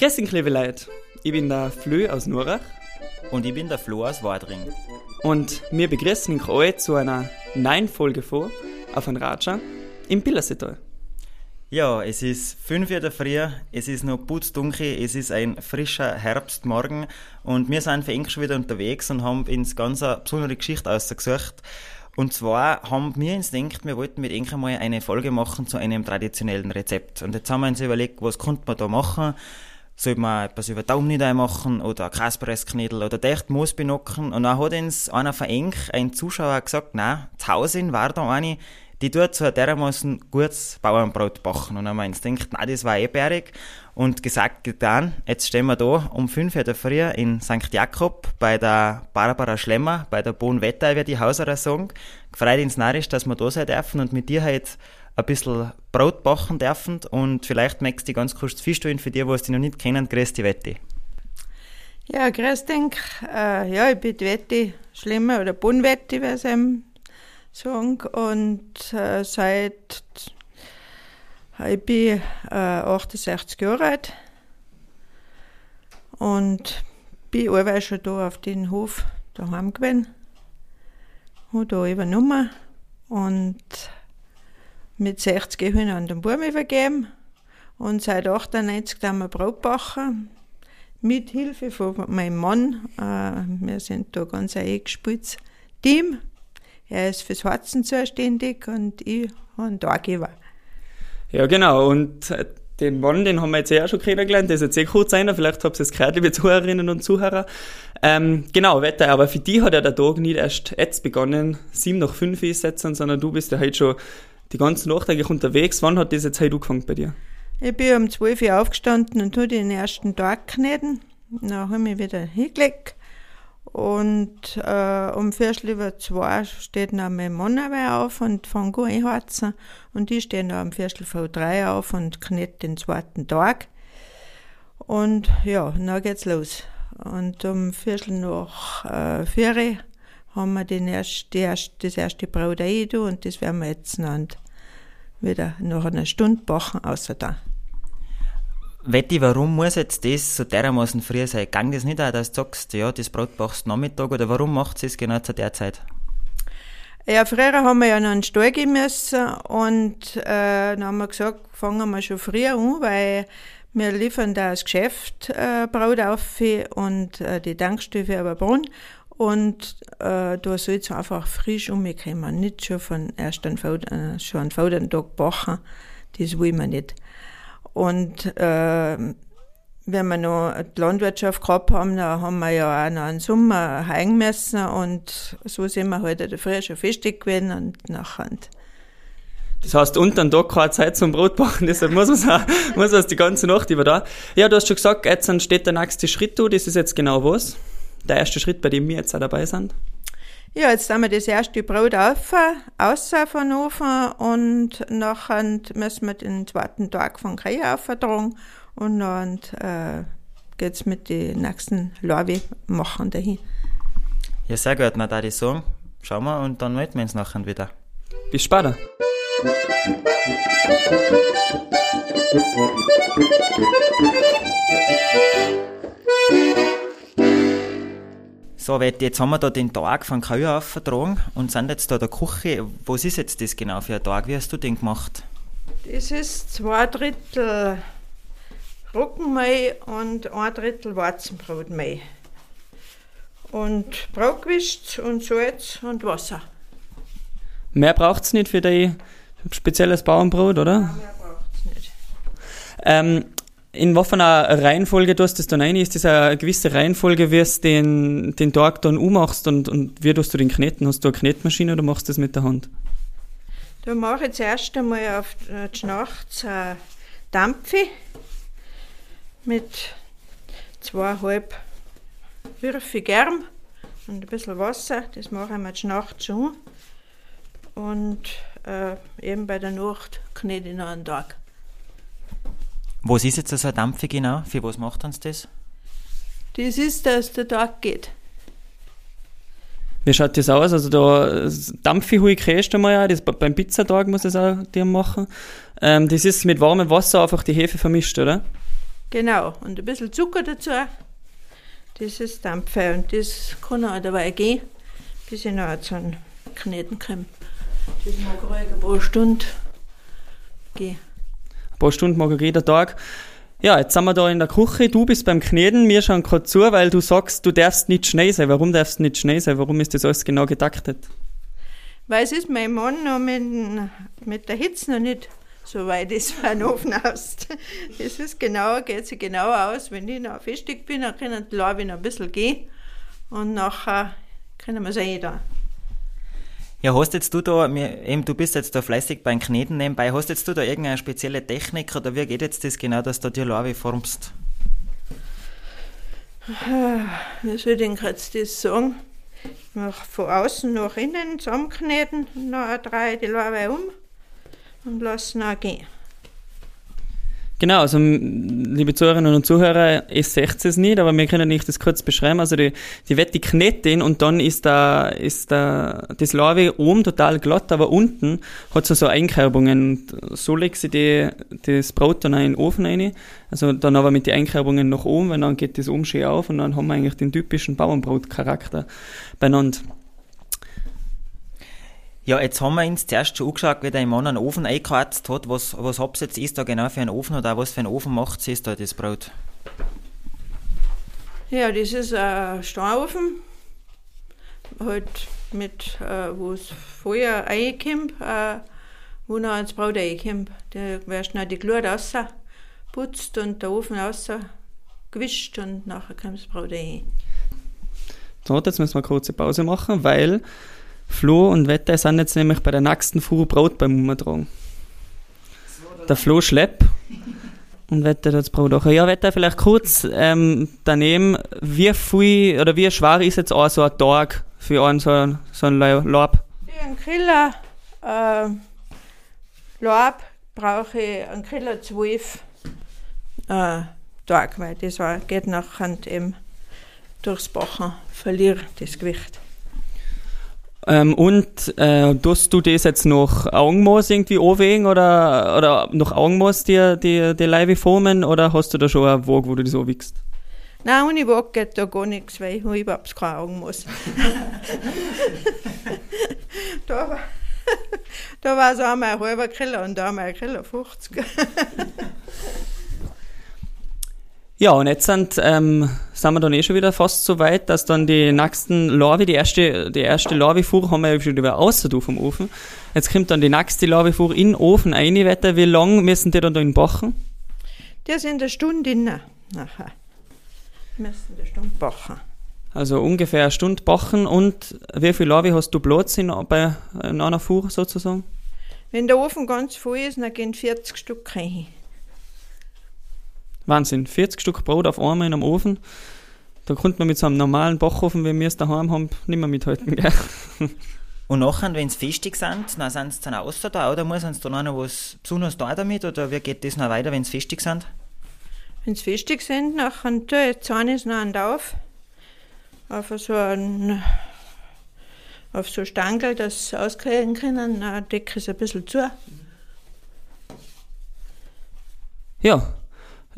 Liebe Leute. Ich bin der Flö aus Nurach. Und ich bin der Flo aus Wadring. Und wir begrüßen euch alle zu einer neuen Folge vor auf ein Raja im Pillersetal. Ja, es ist 5 Uhr der Früh, es ist noch putzdunkel, es ist ein frischer Herbstmorgen und wir sind für Englisch wieder unterwegs und haben uns ganz eine besondere Geschichte ausgesucht. Und zwar haben wir uns gedacht, wir wollten mit Enke mal eine Folge machen zu einem traditionellen Rezept. Und jetzt haben wir uns überlegt, was konnte man da machen? Soll man etwas über Daumen machen oder Kaspressknädel oder dicht Moosbinocken? Und dann hat uns einer von Enk, ein Zuschauer, gesagt, nein, zu Hause war da eine, die tut so dermaßen gutes Bauernbrot backen. Und dann haben wir uns gedacht, nein, das war eh bärig. Und gesagt, getan, jetzt stehen wir da um 5 Uhr der Früh in St. Jakob bei der Barbara Schlemmer, bei der Bohn Wetter, wie die Hauserer sagen. Gefreut ins Narisch, dass wir da sein dürfen und mit dir heute ein bisschen Brot backen dürfen. Und vielleicht möchtest du ganz kurz feststellen für die, die es noch nicht kennen, grüß die Wette. Ja, grüß dich. Äh, ja, ich bin die Wette Schlemmer oder Bohnwette, wie eben sagen. Und äh, seit ich bin äh, 68 Jahre alt und bin allweil schon da auf den Hof daheim gewesen. Habe da übernommen und mit 60 habe ich an den Baum übergeben. Und seit 98 haben wir Brot backen. Mit Hilfe von meinem Mann. Äh, wir sind da ganz ein eingespieltes Team. Er ist fürs Harzen zuständig und ich habe einen Taggeber. Ja, genau. Und äh, den Mann, den haben wir jetzt ja auch schon kennengelernt, der ist jetzt eh kurz einer, vielleicht habt ihr es gehört, liebe Zuhörerinnen und Zuhörer. Ähm, genau, Wetter, aber für die hat ja der Tag nicht erst jetzt begonnen, sieben nach fünf ist jetzt, sondern du bist ja heute schon die ganze Nacht eigentlich unterwegs. Wann hat das jetzt heute angefangen bei dir? Ich bin um 12 Uhr aufgestanden und tue den ersten Tag kneten. Dann habe ich mich wieder hingelegt und äh, um Viertel über zwei steht dann mein Mann auf und fängt an einheizen. Und ich stehe dann um Viertel vor drei auf und knete den zweiten Tag. Und ja, dann geht's los. Und um Viertel nach äh, vier haben wir den erst, die erst, das erste Brot rein und das werden wir jetzt dann wieder nach einer Stunde backen, außer da. Wetti, warum muss jetzt das so dermaßen früh sein? Gang das nicht auch, dass du sagst, ja, das Brot brauchst du Nachmittag oder warum macht es genau zu der Zeit? Ja, früher haben wir ja noch einen Stall gehen müssen und äh, dann haben wir gesagt, fangen wir schon früher an, weil wir liefern da das Geschäft äh, Brot auf und äh, die Tankstoffe aber Brunn und äh, da soll es einfach frisch umkommen, nicht schon von erst an äh, schon einen Vatertag backen, das will man nicht. Und äh, wenn wir noch die Landwirtschaft gehabt haben, da haben wir ja auch noch einen Sommer hängen müssen und so sind wir heute halt früher schon festig gewesen und nachher. Das heißt, unter dem Tag keine Zeit zum Brotbacken, deshalb muss man muss man die ganze Nacht über da. Ja, du hast schon gesagt, jetzt steht der nächste Schritt, du, das ist jetzt genau was? Der erste Schritt, bei dem wir jetzt auch dabei sind? Ja, jetzt haben wir das erste Brot auf, außer von Ofen und nachher müssen wir den zweiten Tag von Krei auftragen und dann äh, geht's mit den nächsten Lorbe machen dahin. Ja, sehr gut, na da die sagen. Schauen wir und dann melden wir uns nachher wieder. Bis später. So, jetzt haben wir da den Tag von Kauer aufgetragen und sind jetzt da der Küche. Was ist jetzt das genau für ein Tag? Wie hast du den gemacht? Das ist zwei Drittel Roggenmehl und ein Drittel Weizenbrotmehl. Und Brotgewicht und Salz und Wasser. Mehr braucht es nicht für dein spezielles Bauernbrot, oder? Nein, mehr braucht es nicht. Ähm, in was für einer Reihenfolge du das dann ein? Ist das eine gewisse Reihenfolge, wie du den, den Tag dann ummachst und, und wie tust du den kneten? Hast du eine Knetmaschine oder machst du das mit der Hand? Da mache ich zuerst einmal auf die Schnacht eine Dampfe mit zweieinhalb Würfe Germ und ein bisschen Wasser. Das mache ich mir die Nacht schon. Und äh, eben bei der Nacht knete ich noch einen Tag. Was ist jetzt so eine Dampfe genau? Für was macht uns das? Das ist, dass der Tag geht. Wie schaut das aus? Also da Dampfe hui kriegst du mal ja, das, beim Pizzatag muss das auch dir machen. Ähm, das ist mit warmem Wasser einfach die Hefe vermischt, oder? Genau, und ein bisschen Zucker dazu. Das ist Dampfe und das kann auch dabei gehen, bis ich noch zu einem Kneten komme. Das mag ruhig ein paar Stunden gehen. Ein paar Stunden mag er jeden Tag. Ja, jetzt sind wir da in der Küche, du bist beim Kneten, wir schauen gerade zu, weil du sagst, du darfst nicht Schnee sein. Warum darfst du nicht Schnee sein? Warum ist das alles genau getaktet? Weil es ist mein Mann noch mit, mit der Hitze noch nicht so weit ist von Ofen aus. Es ist genau, geht sich genau aus. Wenn ich noch festig bin, dann können die Larven noch ein bisschen gehen und nachher können wir es eh da. Ja, hast jetzt du da, eben, du bist jetzt da fleißig beim Kneten nebenbei, hast jetzt du da irgendeine spezielle Technik oder wie geht jetzt das genau, dass du die Larve formst? Wie soll ich denn jetzt das sagen? Nach, von außen nach innen zusammenkneten, dann drehe ich die Larve um und lasse ihn gehen. Genau, also liebe Zuhörerinnen und Zuhörer, ihr seht es nicht, aber wir können nicht das kurz beschreiben. Also die, die wird die kneten und dann ist da, ist da das Larve oben total glatt, aber unten hat es so Einkerbungen. So legt sie die, das Brot dann in den Ofen rein. Also dann aber mit den Einkerbungen nach oben, weil dann geht das oben schön auf und dann haben wir eigentlich den typischen Bauernbrotcharakter beieinander. Ja, jetzt haben wir uns zuerst schon angeschaut, wie der Mann einen Ofen eingeheizt hat. Was, was habt ihr jetzt ist da genau für einen Ofen oder was für einen Ofen macht sie da das Brot? Ja, das ist ein Steiноfen. Halt mit, äh, wo es Feuer reinkommt, äh, wo noch ins Brot reinkommt. Da wirst du noch die Glut raus, putzt und der Ofen raus gewischt und nachher kommt das Brot rein. So, jetzt müssen wir eine kurze Pause machen, weil Flo und Wette sind jetzt nämlich bei der nächsten Fuhr Brot beim Umtragen. Der Flo schleppt und Wette das Brot auch. Ja, Wette vielleicht kurz ähm, daneben, wie viel oder wie schwer ist jetzt auch so ein Tag für einen so, so ein Lab? Für einen Killer äh, Lab brauche ich einen Killer 12 äh, Tag, weil das war, geht nachher eben durchs Bachen, verliere das Gewicht. Ähm, und äh, tust du das jetzt noch Augenmaß irgendwie anwägen oder, oder noch Augenmaß die, die, die Leibe formen oder hast du da schon eine Waage, wo du das anwiegst? Nein, ohne Waage geht da gar nichts, weil ich überhaupt kein Augenmaß. da war, da war es einmal ein halber Kilo und da einmal ein Kilo 50. Ja, und jetzt sind, ähm, sind wir dann eh schon wieder fast so weit, dass dann die nächsten Larve, die erste, die erste Larvefuhr haben wir ja schon wieder außer vom Ofen. Jetzt kommt dann die nächste Larvefuhr in den Ofen rein. Wetter. Wie lang müssen die dann da in bachen? Die sind eine Stunde innen nachher. Müssen eine Stunde bachen. Also ungefähr eine Stunde bachen. Und wie viel Larve hast du Platz in, bei, in einer Fuhr sozusagen? Wenn der Ofen ganz voll ist, dann gehen 40 Stück rein. Wahnsinn, 40 Stück Brot auf einmal in einem Ofen. Da konnte man mit so einem normalen Backofen, wie wir es daheim haben, nicht mehr mithalten. Gell? Und nachher, wenn sie festig sind, dann sind sie dann außer da oder muss uns da noch was Besonderes da damit oder wie geht das noch weiter, wenn sie festig sind? Wenn sie festig sind, nachher tue ich Zahn ist noch auf, auf so ein auf so Stangel, dass sie auskriegen können, dann decke ich es ein bisschen zu. Ja,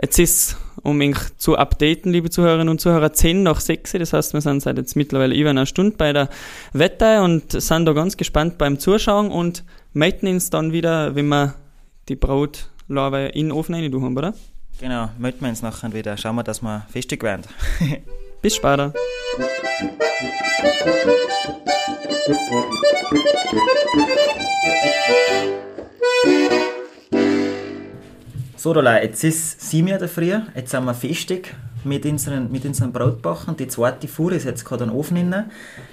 Jetzt ist, um mich zu updaten, liebe Zuhörerinnen und Zuhörer, 10 nach 6. Das heißt, wir sind seit jetzt mittlerweile über einer Stunde bei der Wette und sind da ganz gespannt beim Zuschauen und melden uns dann wieder, wenn wir die Brotlarve in den Ofen rein haben, oder? Genau, melden wir uns nachher wieder. Schauen wir, dass wir festig werden. Bis später. So, Rola, jetzt ist sieben Uhr früh, jetzt sind wir festig mit unseren, mit unseren Brotbachen. Die zweite Fuhr ist jetzt gerade Ofen drin.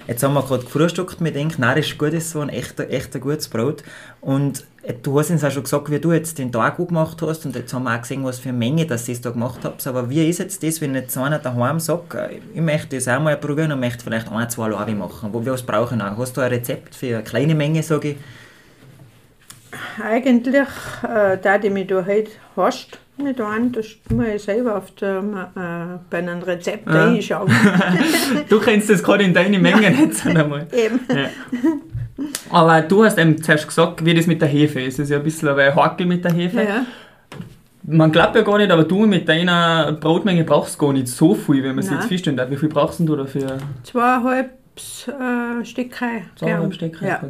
Jetzt haben wir gerade gefrühstückt mit denken, nein, ist gut, ist so ein echter, echter gutes Brot. Und äh, du hast uns auch schon gesagt, wie du jetzt den Tag gut gemacht hast und jetzt haben wir auch gesehen, was für eine Menge dass ihr da gemacht habt. Aber wie ist jetzt das, wenn jetzt einer daheim sagt, äh, ich möchte das auch mal probieren und möchte vielleicht ein, zwei Laube machen? Wo, was brauche ich noch? Hast du ein Rezept für eine kleine Menge, sage ich? Eigentlich, äh, da die mich da heute hast, nicht an, das muss ich selber auf der, äh, bei einem Rezept ja. reinschauen. du kennst das gerade in deine Mengen jetzt einmal. Eben. Ja. Aber du hast eben zuerst gesagt, wie das mit der Hefe ist. Es ist ja ein bisschen ein Hakel mit der Hefe. Ja. man glaubt ja gar nicht, aber du mit deiner Brotmenge brauchst gar nicht so viel, wenn man es jetzt feststellen darf. Wie viel brauchst du dafür? Zweieinhalb äh, Stücke. Zweieinhalb Stück? Ja.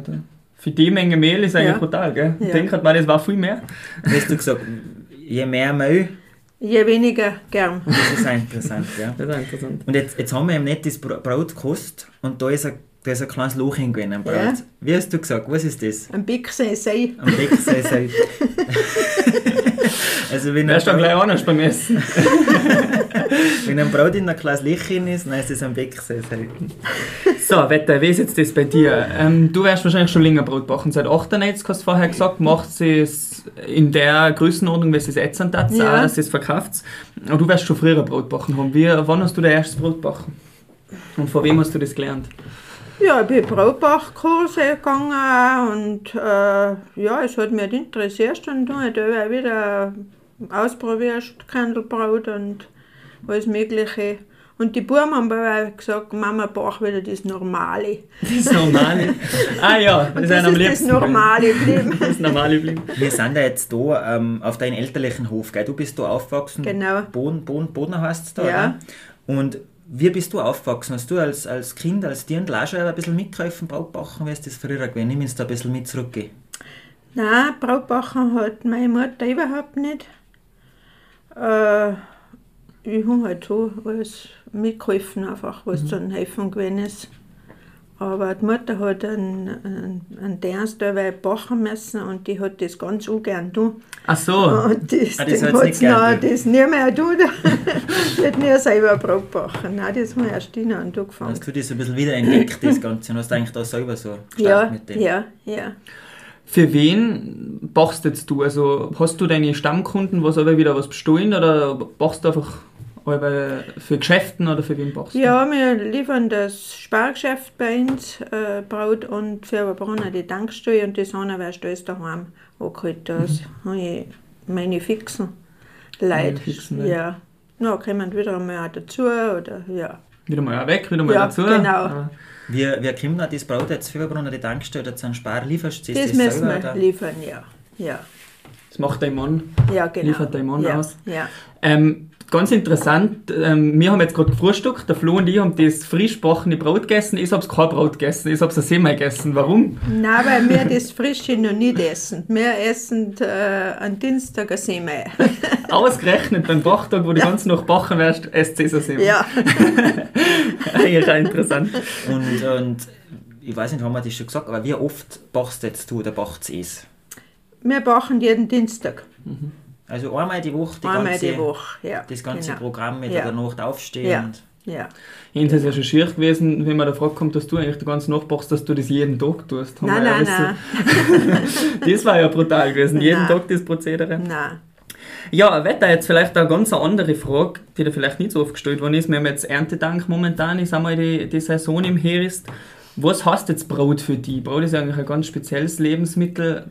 Für die Menge Mehl ist eigentlich Ja. brutal, gell? Ich Ja. denke mal, das war viel mehr. Hast du gesagt, je mehr Mehl, Je weniger gern. das ist auch interessant, ja. Das ist auch interessant. Und jetzt, jetzt haben wir eben nicht das Brot gekostet und da ist ein, da ist ein kleines Loch hingegangen am Brot. Ja. Wie hast du gesagt, was ist das? Ein Bixen sei. Am Wechsel seid. also wenn ein, Wärst du gleich anders beim Essen? wenn ein Brot in ein kleines Lächeln ist, dann ist es am Wechsel seid. So, Wetter, wie ist jetzt das bei dir? Ähm, du wärst wahrscheinlich schon länger Brot backen. Seit 98 hast du vorher gesagt, macht sie es in der Größenordnung, wie sie es jetzt an hat, Ja. auch, dass sie es verkauft. Aber du wirst schon früher Brot backen haben. Wie, wann hast du dein erstes Brot backen? Und von wem hast du das gelernt? Ja, ich bin Brautbachkurse gegangen und äh, ja, es hat mich interessiert und dann habe ich wieder ausprobiert, Kandelbraut und alles Mögliche. Und die Buben haben auch gesagt, Mama, bach wieder das Normale. Das Normale. ah ja, das, das ist das. Normale geblieben. Das Normale geblieben. Wir sind ja jetzt da ähm, auf deinem elterlichen Hof, gell? Du bist da aufgewachsen. Genau. Boden, Boden, Bodner heißt es da, Ja. oder? Und wie bist du aufgewachsen? Hast du als, als Kind, als Dirndl auch schon ein bisschen mitgeholfen, Brautbachen? Wie ist das früher gewesen? Nimm uns da ein bisschen mit zurück. Nein, Brautbachen hat meine Mutter überhaupt nicht. Äh, ich habe halt so alles mitgeholfen, einfach, was zum Helfen gewesen ist. Aber die Mutter hat einen, einen, einen Dienst dabei bachen müssen und die hat das ganz ungern tun. Ach so. Und das, Ah, das hat nicht noch, das nie mehr tun. die hat nie selber Brot backen. Nein, das haben wir erst in und angefangen. Hast du das ein bisschen wiederentdeckt, das Ganze? Und hast du eigentlich da selber so gestartet Ja, mit dem? ja, ja. Für wen bachst jetzt du? Also hast du deine Stammkunden, was aber wieder was bestohlen oder bachst du einfach aber für Geschäften oder für wen bachst du? Ja, wir liefern das Spargeschäft bei uns, äh, Braut und für Brunner die Tankstelle und das andere wäre alles daheim angeholt. Das habe ich meine fixen Leute. Mhm. fixen Leute. Ja. Na, kommen wieder einmal auch dazu oder ja. Wieder mal weg, wieder mal Ja, dazu. genau. Ah, Wie, wie kommt das Brot jetzt für Brunner die Tankstelle oder zu einem Spar? Lieferst du Das, das, müssen selber? wir oder? liefern, ja. Ja, Das macht dein Mann. ja genau. Liefert dein Mann ja. aus? Ja. Ähm, ganz interessant, ähm, wir haben jetzt gerade gefrühstückt, der Flo und ich haben das frisch gebachene Brot gegessen, ich habe kein Brot gegessen, ich habe es Semmel gegessen. Warum? Nein, weil wir das Frische noch nicht essen. Wir essen äh, am Dienstag ein Semmel. Ausgerechnet beim Bachtag, wo du ganz noch bachen wirst, esst ihr Semmel. ja. Eigentlich auch interessant. Und, und ich weiß nicht, haben wir das schon gesagt, aber wie oft bachst jetzt du oder bachst es? Wir bachen jeden Dienstag. Also einmal die Woche, die Einmal ganze, die Woche. Ja, das ganze genau. Programm mit Ja. der Nacht aufstehen. Ja. Ja. Ist es ja schon schier gewesen, wenn man da fragt, kommt, dass du eigentlich die ganze Nacht bachst, dass du das jeden Tag tust. Nein, wir ja nein, nein. Das war ja brutal gewesen, jeden Nein. Tag das Prozedere. Nein. Ja, Wetter, jetzt vielleicht eine ganz andere Frage, die dir vielleicht nicht so oft gestellt worden ist. Wir haben jetzt Erntedank momentan, ist einmal die, die Saison im Herbst. Was heißt jetzt Brot für die? Brot ist ja eigentlich ein ganz spezielles Lebensmittel.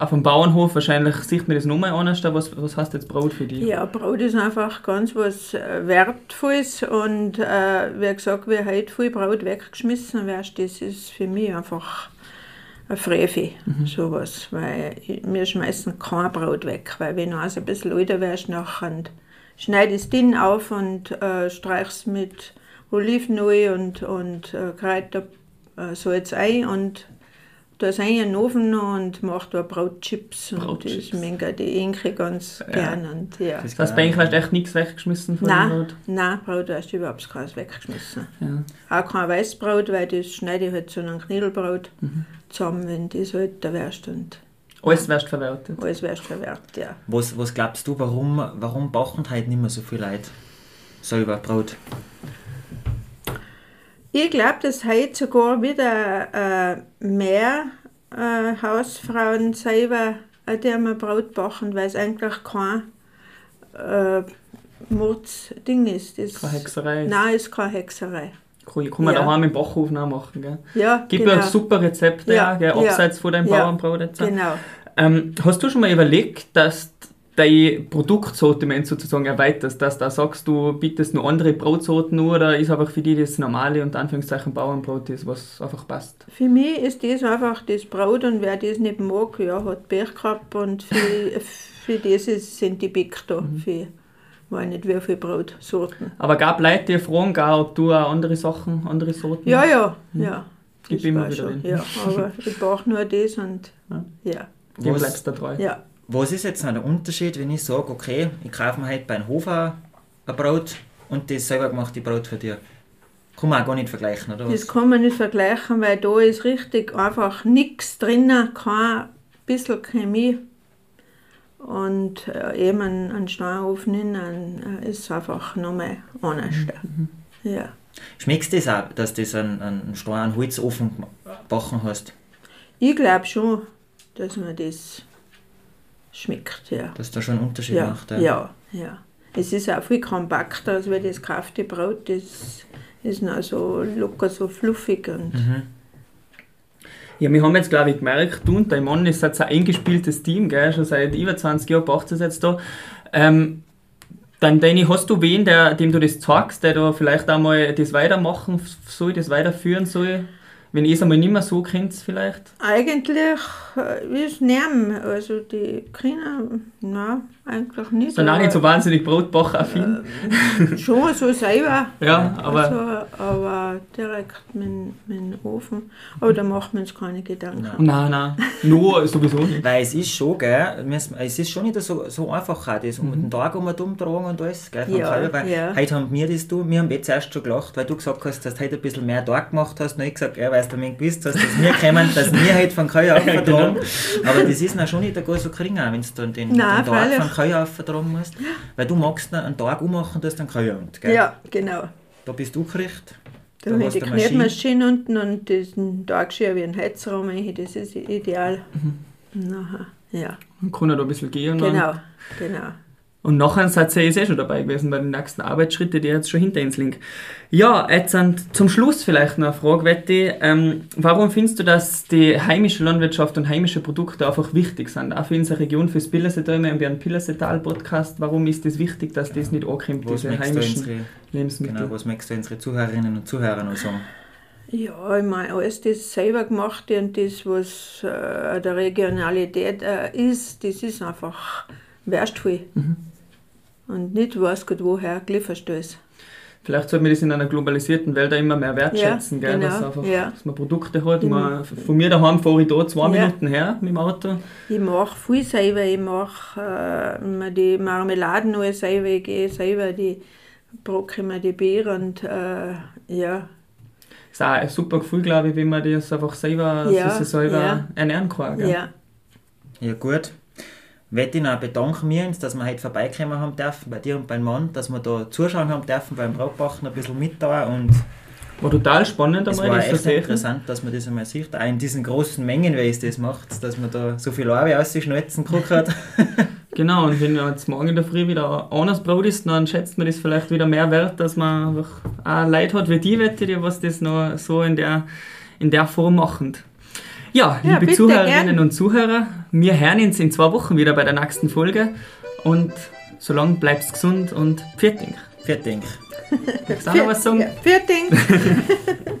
Auf dem Bauernhof wahrscheinlich sieht man das nochmal anders. Was, was heißt jetzt Brot für die? Ja, Brot ist einfach ganz was äh, Wertvolles und äh, wie gesagt, wie heute viel Brot weggeschmissen wird, das ist für mich einfach ein Frevel, sowas, weil wir schmeißen kein Brot weg, weil wenn du also ein bisschen älter wirst, nachher schneidest du den auf und äh, streichst mit Olivenöl und, und äh, Kräuter, äh, Salz ein und da sind in den Ofen und macht da Brotchips und das mögen die Inke ganz gern. Und, ja. das heißt, bei euch hast du echt nichts weggeschmissen von dem Nein, Brot? nein, Brot hast du überhaupt keins weggeschmissen. Ja. Auch kein Weißbrot, weil das schneide ich halt zu einem Knädelbrot Mhm. zusammen, wenn das halt da wärst und Alles wirst verwertet. alles wärst verwertet, ja. was, was glaubst du, warum, warum bachen heute nicht mehr so viele Leute selber Brot? Ich glaube, dass heute sogar wieder äh, mehr äh, Hausfrauen selber einmal Brot backen, weil es eigentlich kein äh, Mordsding ist. Das, Keine Hexerei. Nein, ist keine Hexerei. Kann kann man Ja. daheim im Backofen auch machen. Gell? Ja, Gibt genau. ja super Rezepte, Ja, ja, abseits von deinem Ja, Bauernbrot. Jetzt. Genau. Ähm, hast du schon mal überlegt, dass dein Produktsortiment sozusagen erweiterst, dass da sagst du, bietest nur andere Brotsorten nur oder ist einfach für dich das normale und Anführungszeichen Bauernbrot das, was einfach passt? Für mich ist das einfach das Brot und wer das nicht mag, ja, hat Pech gehabt und für, für das ist, sind die Bäck da, Mhm. für weiß nicht wie viele Brotsorten. Aber gab Leute, die fragen, gar, ob du auch andere Sachen, andere Sorten Ja, ja, ja. Gib das immer wieder schon. Ja, aber ich brauche nur das und Ja. ja, Dem bleibst du da treu. ja. Was ist jetzt noch der Unterschied, wenn ich sage, okay, ich kaufe mir heute beim Hofer ein Brot und das selber gemachte Brot für dich? Kann man auch gar nicht vergleichen, oder Das was? kann man nicht vergleichen, weil da ist richtig einfach nichts drinnen, kein bisschen Chemie. Und äh, eben ein, ein Steuerofen innen äh, ist einfach nochmal anders. Ja. Schmeckst du das auch, dass du das einen, einen starren Holzofen gebacken hast? Ich glaube schon, dass man das schmeckt, ja. Dass da schon einen Unterschied Ja, macht? ja, ja. Es ist auch viel kompakter als wie das gekaufte Brot. Das ist noch so locker, so fluffig. Und Mhm. Ja, wir haben jetzt, glaube ich, gemerkt, du und dein Mann ist jetzt ein eingespieltes Team, gell? schon seit über 20 Jahren macht es jetzt da. Ähm, dann, Danny, hast du wen, der, dem du das zeigst, der da vielleicht einmal das weitermachen soll, das weiterführen soll? Wenn ihr es einmal nicht mehr so kennt, vielleicht? Eigentlich äh, ist Nerven, also die Kinder, nein, eigentlich nicht. Sind auch nicht so wahnsinnig brotbachaffin. Schon so selber. Ja, aber also, aber direkt mit, mit dem Ofen. Aber da macht man uns keine Gedanken. nein, nein, nur sowieso nicht. Weil es ist schon, gell, es ist schon nicht so, so einfach, auch das um den Tag um und umtragen und alles, gell, Ja, Kalb, weil ja. heute haben wir das, du, wir haben jetzt erst schon gelacht, weil du gesagt hast, dass du heute ein bisschen mehr Tag gemacht hast, und ich gesagt, ja, weil du mir gewusst hast, dass wir kommen, dass wir heute von Kalb auftragen, aber das ist noch schon nicht gar so gering, auch wenn du dann den, Nein, den Tag freilich. von Kalb auftragen musst, weil du magst einen Tag ummachen, dass du einen Kalb hast, gell. Ja, genau. Da bist du gerichtet. Da habe ich die. Knetmaschine unten und diesen Tagschirr wie ein Heizraum, das ist ideal. Nachher, ja, Man kann da ein bisschen gehen. und genau, genau. Und nachher seid ihr eh schon dabei gewesen bei den nächsten Arbeitsschritten, die jetzt schon hinter uns liegen. Ja, jetzt zum Schluss vielleicht noch eine Frage, Wetti. Ähm, warum findest du, dass die heimische Landwirtschaft und heimische Produkte einfach wichtig sind? Auch für unsere Region, fürs Pillersetal, wir haben ja einen Pillersetal-Podcast. Warum ist das wichtig, dass das nicht ankommt, Was diese heimischen unsere, Lebensmittel? genau, was möchtest du unsere Zuhörerinnen und Zuhörer noch sagen? Ja, ich meine, alles das selber gemachte und das, was äh, der Regionalität äh, ist, das ist einfach wertvoll. Und nicht weiß Gott woher geliefert ist. Vielleicht sollte man das in einer globalisierten Welt auch immer mehr wertschätzen, Ja, gell? genau, dass, einfach, ja. dass man Produkte hat. Man, von mir daheim fahre ich da zwei Ja. Minuten her mit dem Auto. Ich mache viel selber, ich mache äh, die Marmeladen alles selber, ich gehe selber die brocke mir die Bier und äh, ja, ist auch ein super Gefühl, glaube ich, wenn man das einfach selber, Ja, selber ja. ernähren kann. Gell? ja. Ja gut. Möchte ich noch bedanken wir uns, dass wir heute vorbeikommen haben dürfen, bei dir und beim Mann, dass wir da zuschauen haben dürfen beim Brotbachen, ein bisschen mit da und War total spannend es einmal, war das zu echt sehen. interessant, dass man das einmal sieht, auch in diesen großen Mengen, wie es das macht, dass man da so viel Arbeit auszuschnitzen gekriegt hat. Genau, und wenn jetzt morgen in der Früh wieder ein anderes Brot ist, dann schätzt man das vielleicht wieder mehr wert, dass man einfach auch Leute hat wie die, wette die, was das noch so in der, in der Form machen. Ja, Ja, liebe bitte, Zuhörerinnen gern. und Zuhörer, wir hören uns in zwei Wochen wieder bei der nächsten Folge und solange bleibst gesund und. Vielen Dank. Magst du auch noch was sagen? Ja, Dank.